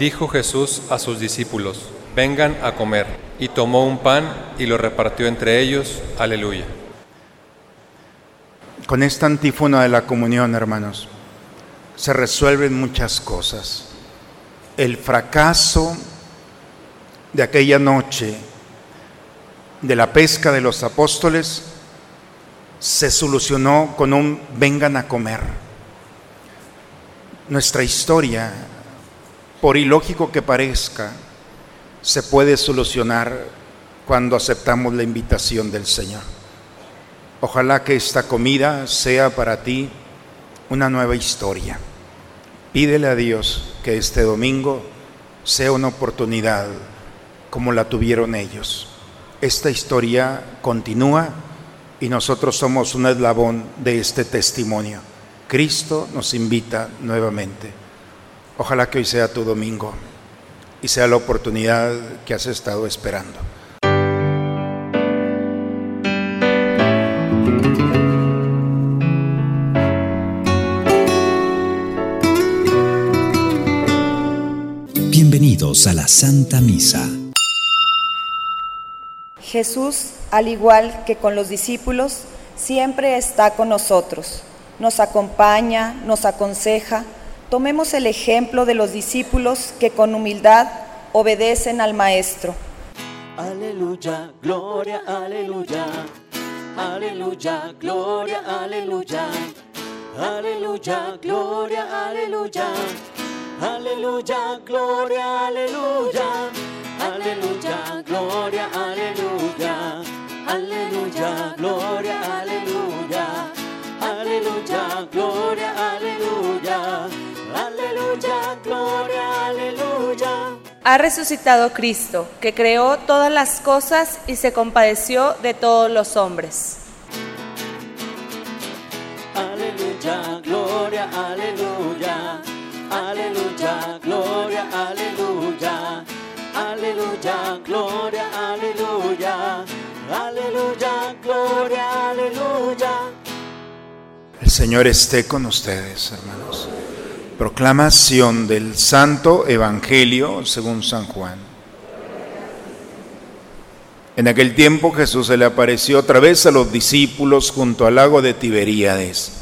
Dijo Jesús a sus discípulos, vengan a comer. Y tomó un pan y lo repartió entre ellos. Aleluya. Con esta antífona de la comunión, hermanos, se resuelven muchas cosas. El fracaso de aquella noche de la pesca de los apóstoles se solucionó con un vengan a comer. Nuestra historia, por ilógico que parezca, se puede solucionar cuando aceptamos la invitación del Señor. Ojalá que esta comida sea para ti una nueva historia. Pídele a Dios que este domingo sea una oportunidad como la tuvieron ellos. Esta historia continúa y nosotros somos un eslabón de este testimonio. Cristo nos invita nuevamente. Ojalá que hoy sea tu domingo y sea la oportunidad que has estado esperando. Bienvenidos a la Santa Misa. Jesús, al igual que con los discípulos, siempre está con nosotros. Nos acompaña, nos aconseja. Tomemos el ejemplo de los discípulos que con humildad obedecen al Maestro. Aleluya, gloria, aleluya. Aleluya, gloria, aleluya. Aleluya, gloria, aleluya. Aleluya, gloria, aleluya. Aleluya, gloria, aleluya. Ha resucitado Cristo, que creó todas las cosas y se compadeció de todos los hombres. Aleluya, gloria, aleluya. Aleluya, gloria, aleluya. Aleluya, gloria, aleluya. Aleluya, gloria, aleluya. El Señor esté con ustedes, hermanos. Proclamación del Santo Evangelio según San Juan. En aquel tiempo Jesús se le apareció otra vez a los discípulos junto al lago de Tiberíades.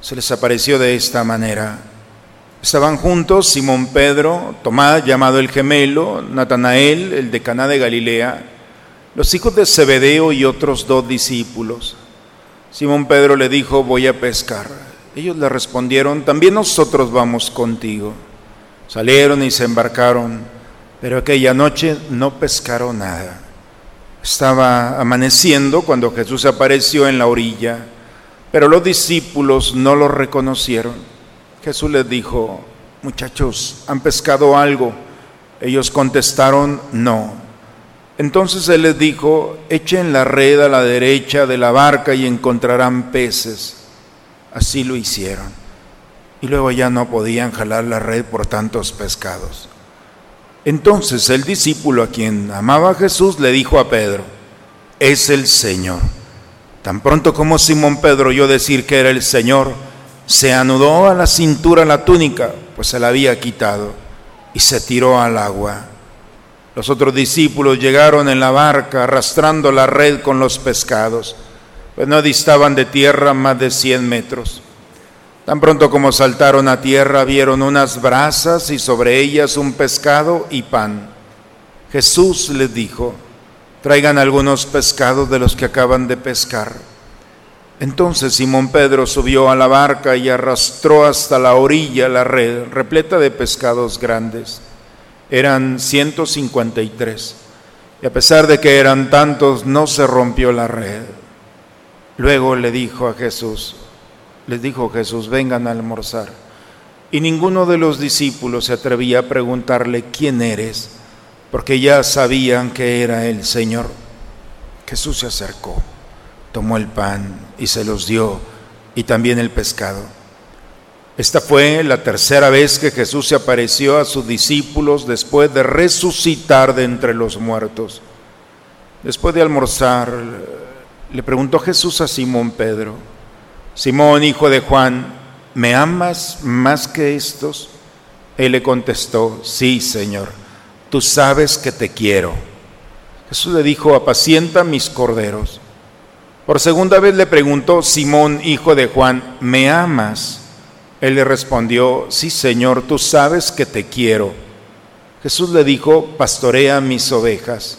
Se les apareció de esta manera. Estaban juntos Simón Pedro, Tomás llamado el gemelo, Natanael, el de Caná de Galilea, los hijos de Zebedeo y otros dos discípulos. Simón Pedro le dijo, voy a pescar. Ellos le respondieron, también nosotros vamos contigo. Salieron y se embarcaron, pero aquella noche no pescaron nada. Estaba amaneciendo cuando Jesús apareció en la orilla, pero los discípulos no lo reconocieron. Jesús les dijo, muchachos, ¿han pescado algo? Ellos contestaron, no. Entonces Él les dijo, echen la red a la derecha de la barca y encontrarán peces. Así lo hicieron. Y luego ya no podían jalar la red por tantos pescados. Entonces el discípulo a quien amaba Jesús le dijo a Pedro, es el Señor. Tan pronto como Simón Pedro oyó decir que era el Señor, se anudó a la cintura la túnica, pues se la había quitado, y se tiró al agua. Los otros discípulos llegaron en la barca arrastrando la red con los pescados, pues no distaban de tierra más de cien metros. Tan pronto como saltaron a tierra vieron unas brasas y sobre ellas un pescado y pan. Jesús les dijo, traigan algunos pescados de los que acaban de pescar. Entonces Simón Pedro subió a la barca y arrastró hasta la orilla la red repleta de pescados grandes. Eran 153. Y a pesar de que eran tantos, no se rompió la red. Luego le dijo a Jesús, les dijo Jesús, vengan a almorzar. Y ninguno de los discípulos se atrevía a preguntarle, ¿quién eres? Porque ya sabían que era el Señor. Jesús se acercó, tomó el pan y se los dio, y también el pescado. Esta fue la tercera vez que Jesús se apareció a sus discípulos después de resucitar de entre los muertos. Después de almorzar, le preguntó Jesús a Simón Pedro, Simón, hijo de Juan, ¿me amas más que estos? Él le contestó, sí, Señor, tú sabes que te quiero. Jesús le dijo, apacienta mis corderos. Por segunda vez le preguntó Simón, hijo de Juan, ¿me amas? Él le respondió, sí, Señor, tú sabes que te quiero. Jesús le dijo, pastorea mis ovejas.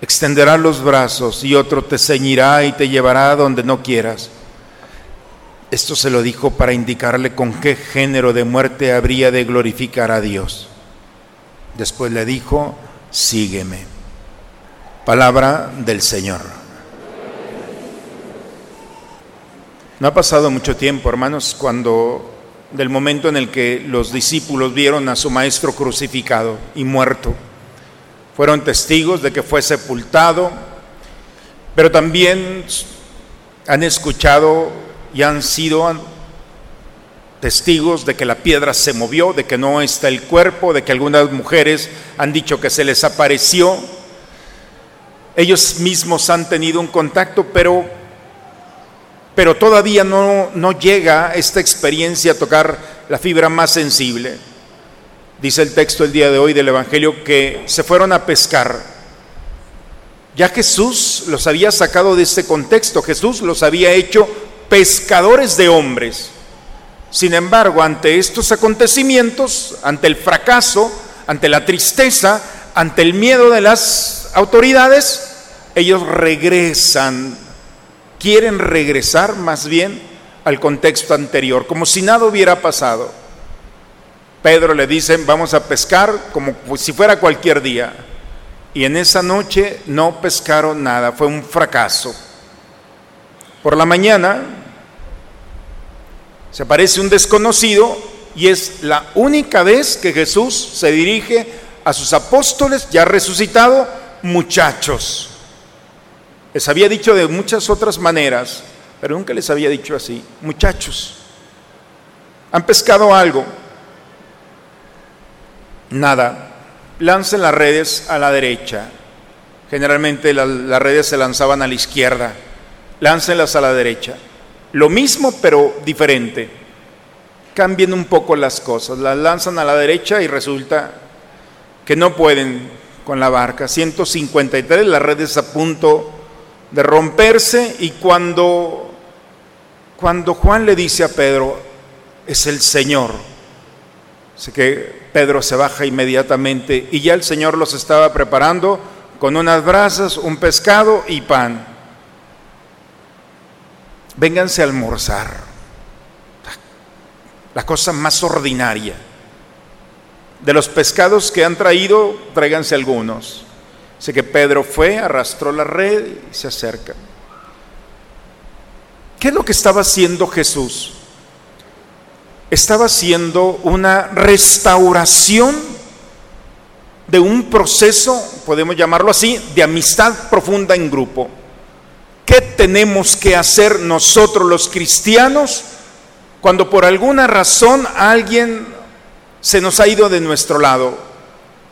extenderás los brazos y otro te ceñirá y te llevará donde no quieras. Esto se lo dijo para indicarle con qué género de muerte habría de glorificar a Dios. Después le dijo, sígueme. Palabra del Señor. No ha pasado mucho tiempo, hermanos, cuando del momento en el que los discípulos vieron a su maestro crucificado y muerto. Fueron testigos de que fue sepultado, pero también han escuchado y han sido testigos de que la piedra se movió, de que no está el cuerpo, de que algunas mujeres han dicho que se les apareció. Ellos mismos han tenido un contacto, pero, pero todavía no, no llega esta experiencia a tocar la fibra más sensible. Dice el texto el día de hoy del Evangelio que se fueron a pescar. Ya Jesús los había sacado de este contexto, Jesús los había hecho pescadores de hombres. Sin embargo, ante estos acontecimientos, ante el fracaso, ante la tristeza, ante el miedo de las autoridades, ellos regresan, quieren regresar más bien al contexto anterior, como si nada hubiera pasado. Pedro le dicen, vamos a pescar como si fuera cualquier día. Y en esa noche no pescaron nada, fue un fracaso. Por la mañana se aparece un desconocido y es la única vez que Jesús se dirige a sus apóstoles ya resucitado, muchachos. Les había dicho de muchas otras maneras, pero nunca les había dicho así, muchachos. ¿Han pescado algo? Nada. Lancen las redes a la derecha. Generalmente las redes se lanzaban a la izquierda láncenlas a la derecha. Lo mismo pero diferente. Cambien un poco las cosas. Las lanzan a la derecha y resulta que no pueden con la barca. 153, la red es a punto de romperse y cuando, cuando Juan le dice a Pedro, es el Señor. Sé que Pedro se baja inmediatamente y ya el Señor los estaba preparando con unas brasas, un pescado y pan vénganse a almorzar. La cosa más ordinaria. De los pescados que han traído, tráiganse algunos. Sé que Pedro fue, arrastró la red y se acerca. ¿Qué es lo que estaba haciendo Jesús? Estaba haciendo una restauración de un proceso, podemos llamarlo así, de amistad profunda en grupo. ¿Qué tenemos que hacer nosotros los cristianos cuando por alguna razón alguien se nos ha ido de nuestro lado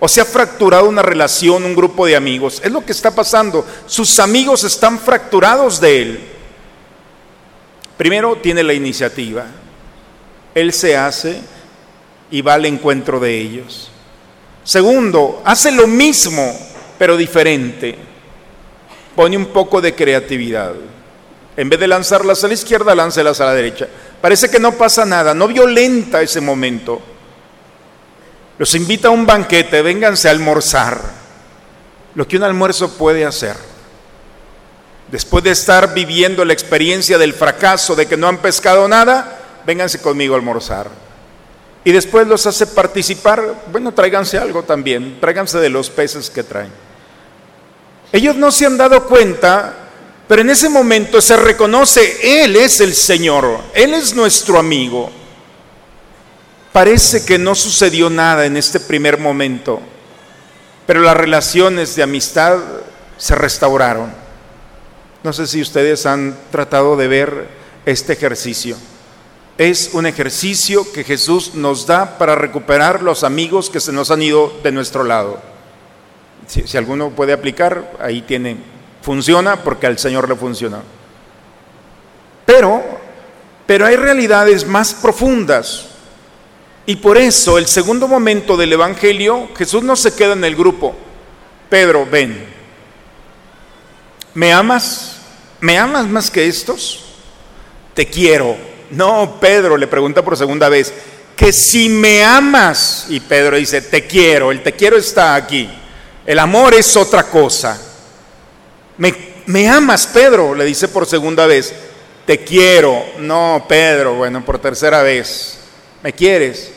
o se ha fracturado una relación, un grupo de amigos? Es lo que está pasando. Sus amigos están fracturados de él. Primero tiene la iniciativa. Él se hace y va al encuentro de ellos. Segundo, hace lo mismo, pero diferente pone un poco de creatividad. En vez de lanzarlas a la izquierda, láncelas a la derecha. Parece que no pasa nada, no violenta ese momento. Los invita a un banquete, vénganse a almorzar. Lo que un almuerzo puede hacer. Después de estar viviendo la experiencia del fracaso, de que no han pescado nada, vénganse conmigo a almorzar. Y después los hace participar, bueno, tráiganse algo también, tráiganse de los peces que traen. Ellos no se han dado cuenta, pero en ese momento se reconoce, Él es el Señor, Él es nuestro amigo. Parece que no sucedió nada en este primer momento, pero las relaciones de amistad se restauraron. No sé si ustedes han tratado de ver este ejercicio. Es un ejercicio que Jesús nos da para recuperar los amigos que se nos han ido de nuestro lado. Si, alguno puede aplicar, ahí tiene, funciona porque al Señor le funciona. Pero, pero hay realidades más profundas. Y por eso el segundo momento del Evangelio, Jesús no se queda en el grupo. Pedro, ven. ¿Me amas? ¿Me amas más que estos? Te quiero. No, Pedro le pregunta por segunda vez, que si me amas, y Pedro dice, te quiero, el te quiero está aquí. El amor es otra cosa. ¿Me, me amas, Pedro? Le dice por segunda vez, te quiero. No, Pedro, bueno, por tercera vez, ¿me quieres?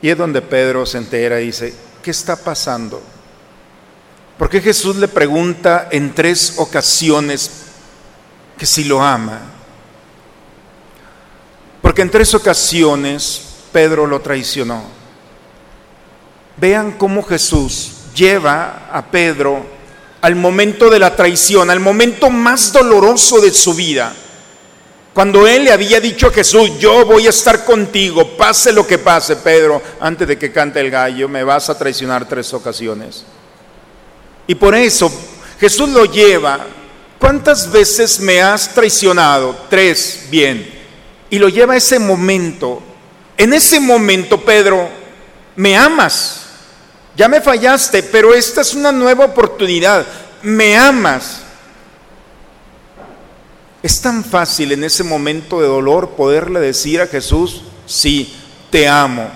Y es donde Pedro se entera y dice, ¿qué está pasando? Porque Jesús le pregunta en tres ocasiones que si lo ama. Porque en tres ocasiones Pedro lo traicionó. Vean cómo Jesús lleva a Pedro al momento de la traición, al momento más doloroso de su vida. Cuando él le había dicho a Jesús, yo voy a estar contigo, pase lo que pase, Pedro, antes de que cante el gallo, me vas a traicionar tres ocasiones. Y por eso Jesús lo lleva. ¿Cuántas veces me has traicionado? Tres, bien. Y lo lleva a ese momento. En ese momento, Pedro, me amas. Ya me fallaste, pero esta es una nueva oportunidad. Me amas. Es tan fácil en ese momento de dolor poderle decir a Jesús, sí, te amo.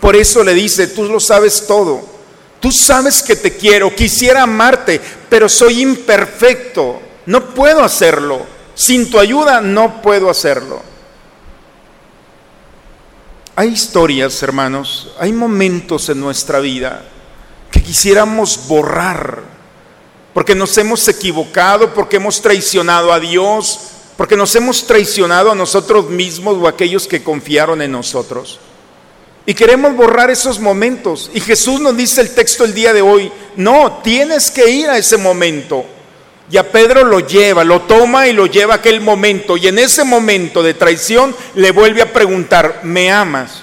Por eso le dice, tú lo sabes todo. Tú sabes que te quiero, quisiera amarte, pero soy imperfecto. No puedo hacerlo. Sin tu ayuda no puedo hacerlo. Hay historias, hermanos, hay momentos en nuestra vida que quisiéramos borrar porque nos hemos equivocado, porque hemos traicionado a Dios, porque nos hemos traicionado a nosotros mismos o a aquellos que confiaron en nosotros. Y queremos borrar esos momentos. Y Jesús nos dice el texto el día de hoy, no, tienes que ir a ese momento. Y a Pedro lo lleva, lo toma y lo lleva a aquel momento. Y en ese momento de traición le vuelve a preguntar, ¿me amas?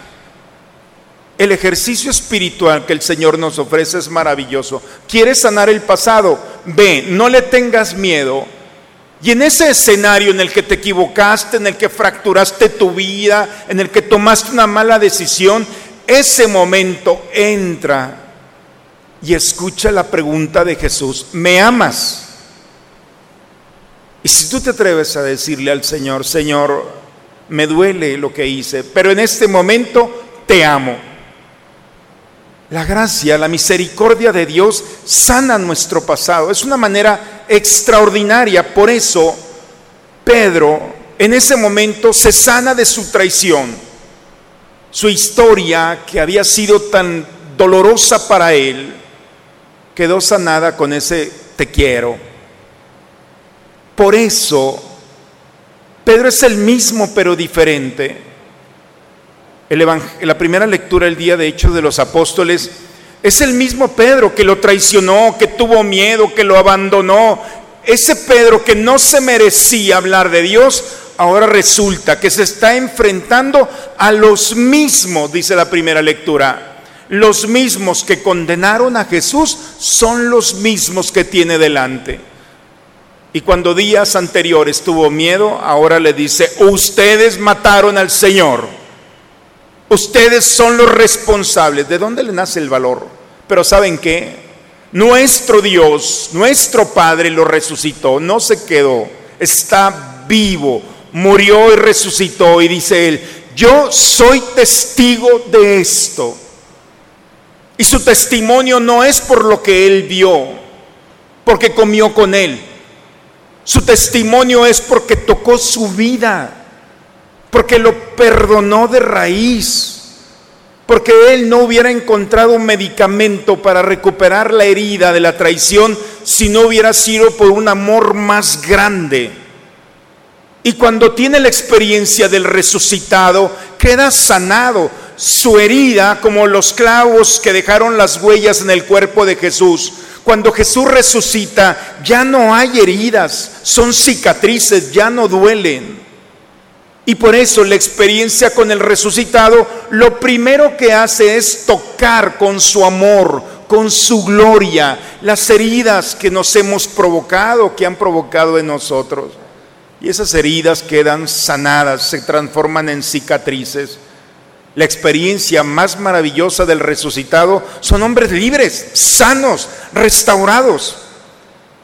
El ejercicio espiritual que el Señor nos ofrece es maravilloso. ¿Quieres sanar el pasado? Ve, no le tengas miedo. Y en ese escenario en el que te equivocaste, en el que fracturaste tu vida, en el que tomaste una mala decisión, ese momento entra y escucha la pregunta de Jesús, ¿me amas? Y si tú te atreves a decirle al Señor, Señor, me duele lo que hice, pero en este momento te amo. La gracia, la misericordia de Dios sana nuestro pasado. Es una manera extraordinaria. Por eso Pedro en ese momento se sana de su traición. Su historia, que había sido tan dolorosa para él, quedó sanada con ese te quiero. Por eso Pedro es el mismo pero diferente la primera lectura el día de Hechos de los Apóstoles, es el mismo Pedro que lo traicionó, que tuvo miedo, que lo abandonó. Ese Pedro que no se merecía hablar de Dios, ahora resulta que se está enfrentando a los mismos, dice la primera lectura. Los mismos que condenaron a Jesús son los mismos que tiene delante. Y cuando días anteriores tuvo miedo, ahora le dice, ustedes mataron al Señor. Ustedes son los responsables. ¿De dónde le nace el valor? Pero ¿saben qué? Nuestro Dios, nuestro Padre lo resucitó, no se quedó, está vivo, murió y resucitó. Y dice él, yo soy testigo de esto. Y su testimonio no es por lo que él vio, porque comió con él. Su testimonio es porque tocó su vida porque lo perdonó de raíz, porque él no hubiera encontrado un medicamento para recuperar la herida de la traición si no hubiera sido por un amor más grande. Y cuando tiene la experiencia del resucitado, queda sanado. su herida como los clavos que dejaron las huellas en el cuerpo de Jesús. Cuando Jesús resucita, ya no hay heridas, son cicatrices, ya no duelen. Y por eso la experiencia con el resucitado, lo primero que hace es tocar con su amor, con su gloria, las heridas que nos hemos provocado, que han provocado en nosotros. Y esas heridas quedan sanadas, se transforman en cicatrices. La experiencia más maravillosa del resucitado son hombres libres, sanos, restaurados.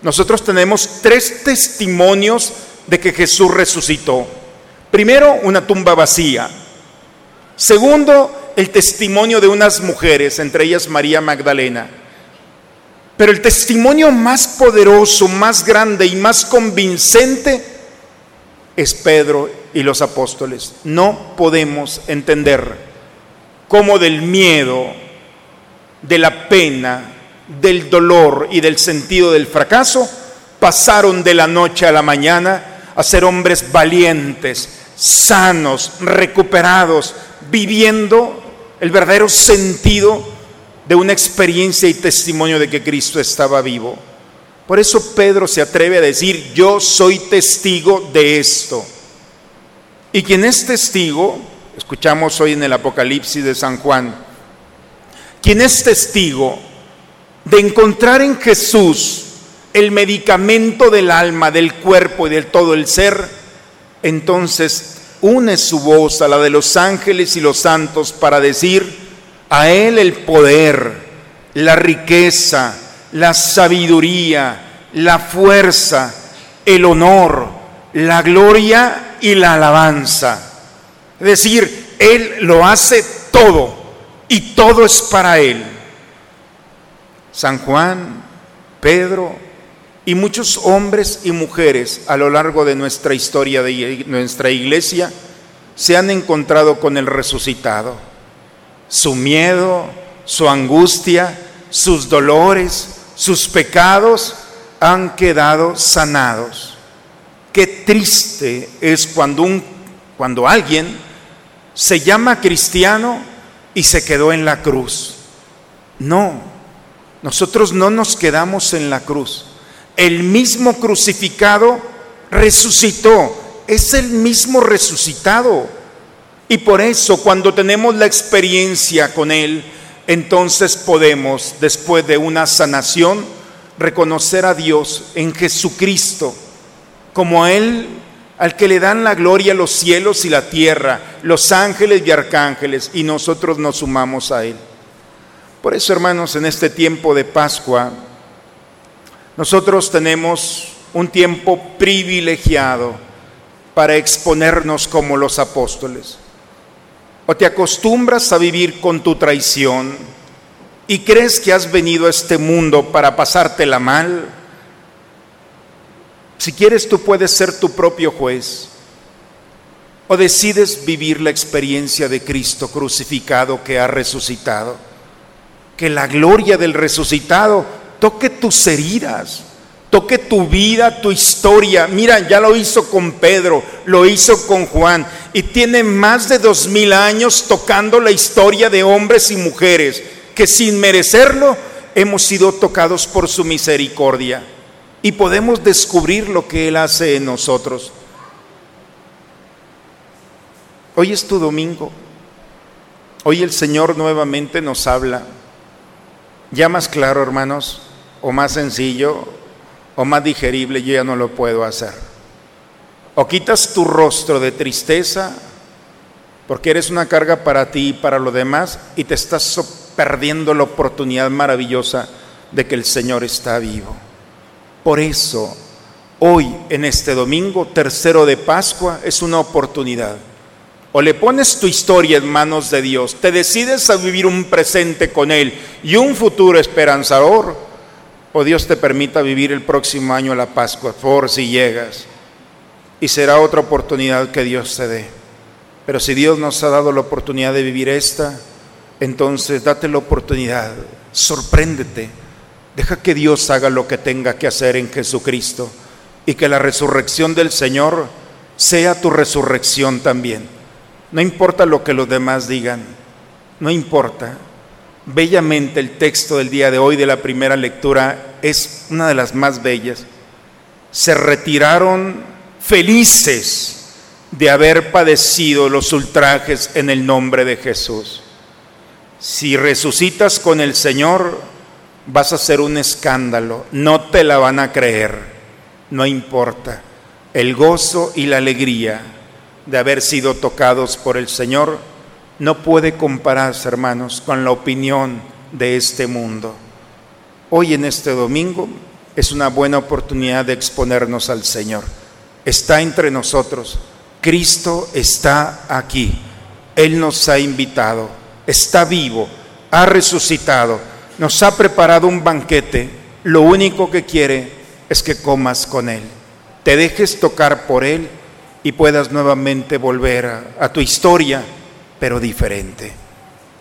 Nosotros tenemos tres testimonios de que Jesús resucitó. Primero, una tumba vacía. Segundo, el testimonio de unas mujeres, entre ellas María Magdalena. Pero el testimonio más poderoso, más grande y más convincente es Pedro y los apóstoles. No podemos entender cómo del miedo, de la pena, del dolor y del sentido del fracaso pasaron de la noche a la mañana a ser hombres valientes, sanos, recuperados, viviendo el verdadero sentido de una experiencia y testimonio de que Cristo estaba vivo. Por eso Pedro se atreve a decir, yo soy testigo de esto. Y quien es testigo, escuchamos hoy en el Apocalipsis de San Juan, quien es testigo de encontrar en Jesús el medicamento del alma, del cuerpo y del todo el ser, entonces une su voz a la de los ángeles y los santos para decir, a Él el poder, la riqueza, la sabiduría, la fuerza, el honor, la gloria y la alabanza. Es decir, Él lo hace todo y todo es para Él. San Juan, Pedro y muchos hombres y mujeres a lo largo de nuestra historia, de nuestra iglesia, se han encontrado con el resucitado. Su miedo, su angustia, sus dolores, sus pecados han quedado sanados. Qué triste es cuando, un, cuando alguien se llama cristiano y se quedó en la cruz. No, nosotros no nos quedamos en la cruz. El mismo crucificado resucitó, es el mismo resucitado. Y por eso cuando tenemos la experiencia con Él, entonces podemos, después de una sanación, reconocer a Dios en Jesucristo como a Él al que le dan la gloria los cielos y la tierra, los ángeles y arcángeles, y nosotros nos sumamos a Él. Por eso, hermanos, en este tiempo de Pascua, nosotros tenemos un tiempo privilegiado para exponernos como los apóstoles. O te acostumbras a vivir con tu traición y crees que has venido a este mundo para pasártela mal. Si quieres, tú puedes ser tu propio juez. O decides vivir la experiencia de Cristo crucificado que ha resucitado. Que la gloria del resucitado toque tus heridas toque tu vida, tu historia. Mira, ya lo hizo con Pedro, lo hizo con Juan y tiene más de dos mil años tocando la historia de hombres y mujeres que sin merecerlo hemos sido tocados por su misericordia y podemos descubrir lo que Él hace en nosotros. Hoy es tu domingo. Hoy el Señor nuevamente nos habla. Ya más claro, hermanos, o más sencillo, o más digerible, yo ya no lo puedo hacer. O quitas tu rostro de tristeza porque eres una carga para ti y para los demás y te estás perdiendo la oportunidad maravillosa de que el Señor está vivo. Por eso, hoy en este domingo tercero de Pascua es una oportunidad. O le pones tu historia en manos de Dios, te decides a vivir un presente con Él y un futuro esperanzador, o Dios te permita vivir el próximo año la Pascua, por si llegas. Y será otra oportunidad que Dios te dé. Pero si Dios nos ha dado la oportunidad de vivir esta, entonces date la oportunidad, sorpréndete, deja que Dios haga lo que tenga que hacer en Jesucristo y que la resurrección del Señor sea tu resurrección también. No importa lo que los demás digan, no importa. Bellamente el texto del día de hoy de la primera lectura es una de las más bellas. Se retiraron felices de haber padecido los ultrajes en el nombre de Jesús. Si resucitas con el Señor, vas a ser un escándalo, no te la van a creer, no importa. El gozo y la alegría de haber sido tocados por el Señor no puede compararse, hermanos, con la opinión de este mundo. Hoy en este domingo es una buena oportunidad de exponernos al Señor. Está entre nosotros. Cristo está aquí. Él nos ha invitado. Está vivo. Ha resucitado. Nos ha preparado un banquete. Lo único que quiere es que comas con Él. Te dejes tocar por Él y puedas nuevamente volver a, tu historia, pero diferente.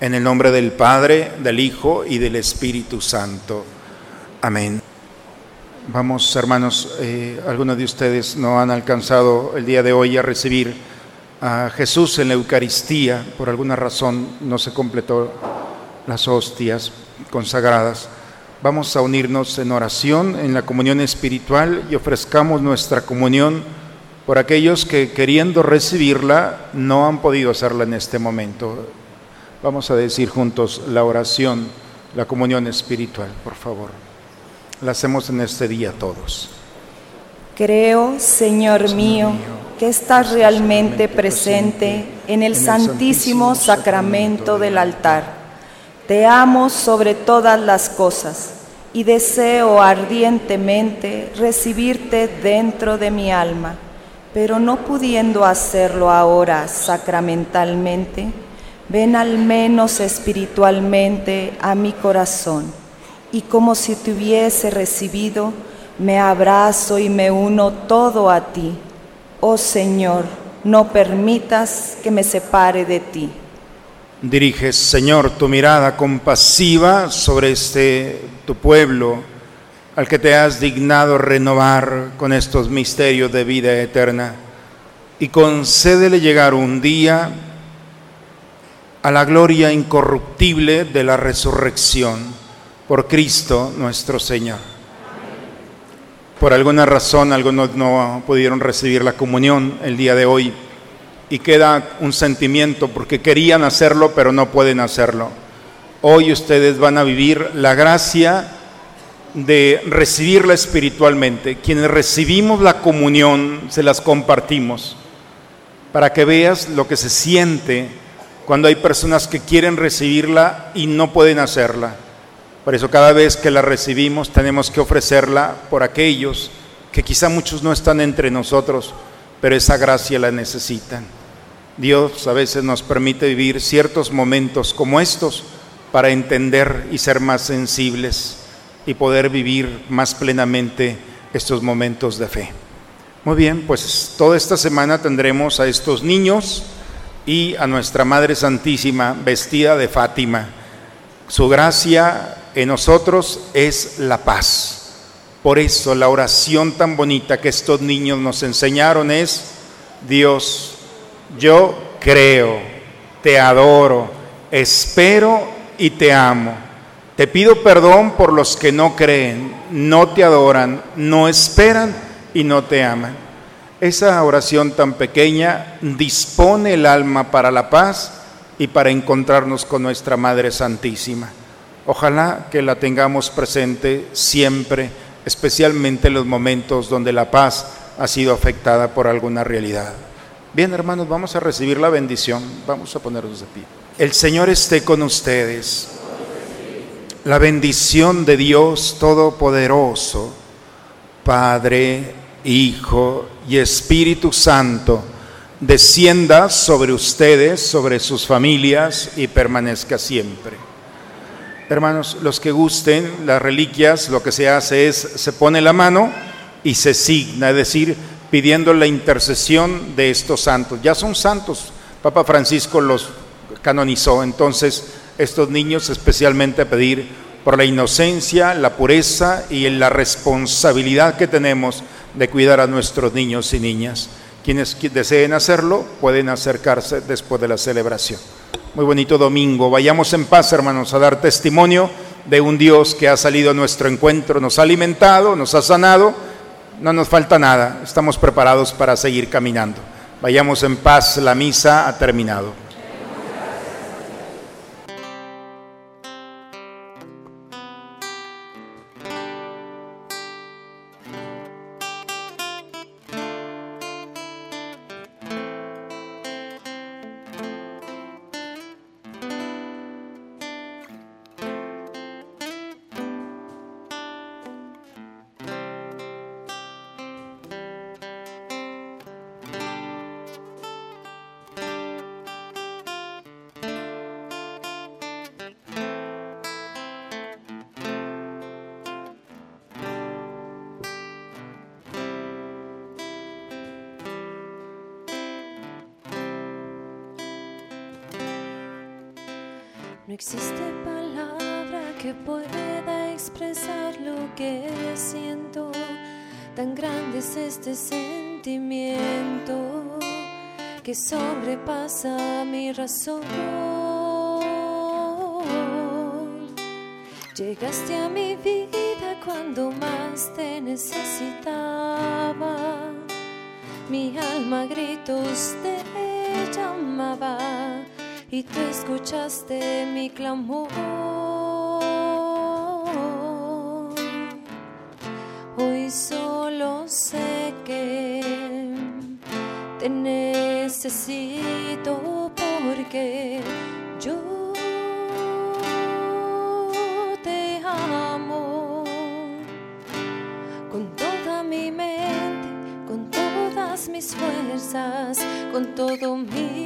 En el nombre del Padre, del Hijo y del Espíritu Santo. Amén. Vamos, hermanos, eh, algunos de ustedes no han alcanzado el día de hoy a recibir a Jesús en la Eucaristía. Por alguna razón no se completó las hostias consagradas. Vamos a unirnos en oración, en la comunión espiritual y ofrezcamos nuestra comunión por aquellos que queriendo recibirla no han podido hacerla en este momento. Vamos a decir juntos la oración, la comunión espiritual, por favor. La hacemos en este día todos. Creo, Señor mío, que estás realmente presente en el santísimo sacramento del altar. Te amo sobre todas las cosas y deseo ardientemente recibirte dentro de mi alma pero no pudiendo hacerlo ahora sacramentalmente, ven al menos espiritualmente a mi corazón y como si te hubiese recibido, me abrazo y me uno todo a ti. Oh Señor, no permitas que me separe de ti. Diriges, Señor, tu mirada compasiva sobre este tu pueblo al que te has dignado renovar con estos misterios de vida eterna, y concédele llegar un día a la gloria incorruptible de la resurrección por Cristo nuestro Señor. Por alguna razón algunos no pudieron recibir la comunión el día de hoy y queda un sentimiento porque querían hacerlo pero no pueden hacerlo. Hoy ustedes van a vivir la gracia de recibirla espiritualmente. Quienes recibimos la comunión, se las compartimos, para que veas lo que se siente cuando hay personas que quieren recibirla y no pueden hacerla. Por eso cada vez que la recibimos tenemos que ofrecerla por aquellos que quizá muchos no están entre nosotros, pero esa gracia la necesitan. Dios a veces nos permite vivir ciertos momentos como estos para entender y ser más sensibles y poder vivir más plenamente estos momentos de fe. Muy bien, pues toda esta semana tendremos a estos niños y a nuestra Madre Santísima vestida de Fátima. Su gracia en nosotros es la paz. Por eso la oración tan bonita que estos niños nos enseñaron es, Dios, yo creo, te adoro, espero y te amo te pido perdón por los que no creen, no te adoran, no esperan y no te aman. Esa oración tan pequeña dispone el alma para la paz y para encontrarnos con nuestra Madre Santísima. Ojalá que la tengamos presente siempre, especialmente en los momentos donde la paz ha sido afectada por alguna realidad. Bien, hermanos, vamos a recibir la bendición. Vamos a ponernos de pie. El Señor esté con ustedes la bendición de Dios Todopoderoso, Padre, Hijo y Espíritu Santo, descienda sobre ustedes, sobre sus familias y permanezca siempre. Hermanos, los que gusten las reliquias, lo que se hace es, se pone la mano y se signa, es decir, pidiendo la intercesión de estos santos. Ya son santos, Papa Francisco los canonizó, entonces estos niños, especialmente pedir por la inocencia, la pureza y la responsabilidad que tenemos de cuidar a nuestros niños y niñas. Quienes deseen hacerlo pueden acercarse después de la celebración. Muy bonito domingo. Vayamos en paz, hermanos, a dar testimonio de un Dios que ha salido a nuestro encuentro, nos ha alimentado, nos ha sanado. No nos falta nada. Estamos preparados para seguir caminando. Vayamos en paz. La misa ha terminado. No existe palabra que pueda expresar lo que siento. Tan grande es este sentimiento que sobrepasa mi razón. Llegaste a mi vida cuando más te necesitaba. Mi alma gritos te llamaba y tú escuchaste mi clamor. Hoy solo sé que te necesito porque yo te amo con toda mi mente, con todas mis fuerzas, con todo mi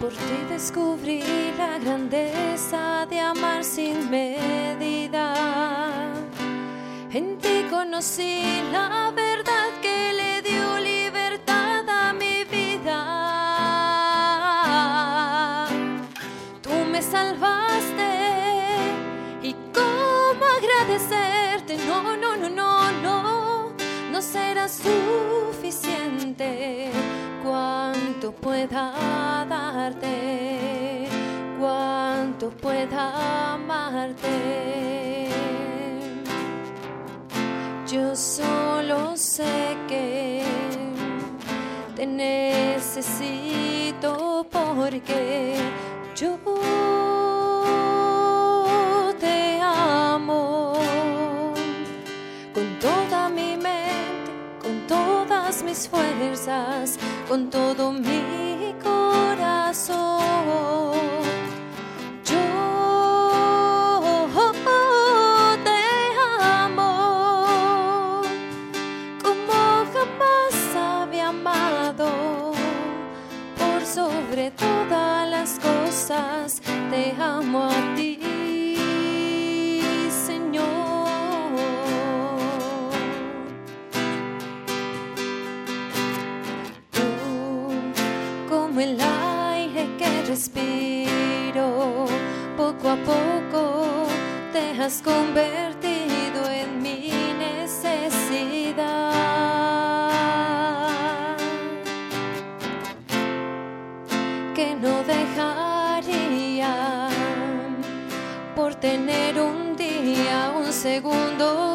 Por ti descubrí la grandeza de amar sin medida. En ti conocí la verdad que le dio libertad a mi vida. Tú me salvaste y cómo agradecerte. No, no, no, no, no, no será suficiente cuanto pueda darte, cuanto pueda amarte. Yo solo sé que te necesito porque yo mis fuerzas, con todo mi corazón. Respiro, poco a poco te has convertido en mi necesidad. Que no dejaría por tener un día, un segundo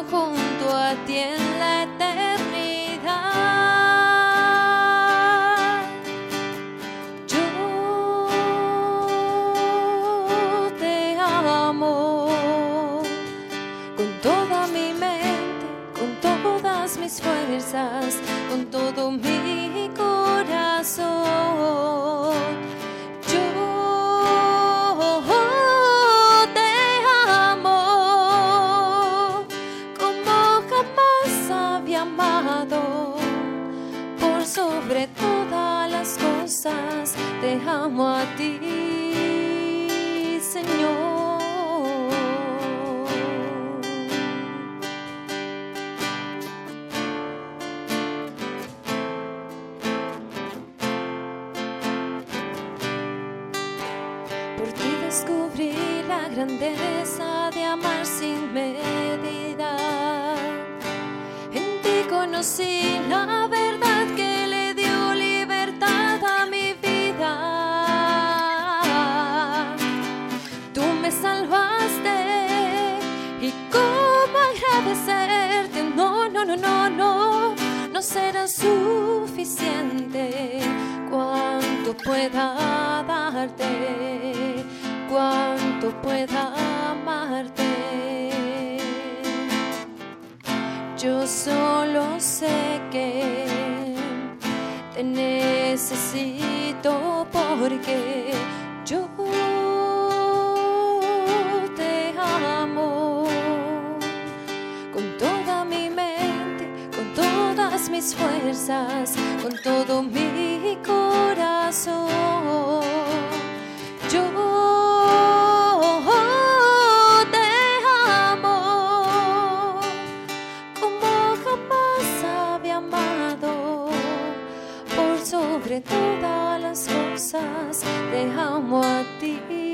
será suficiente. Cuanto pueda darte, cuanto pueda amarte. Yo solo sé que te necesito porque mis fuerzas, con todo mi corazón. Yo te amo como jamás había amado, por sobre todas las cosas te amo a ti.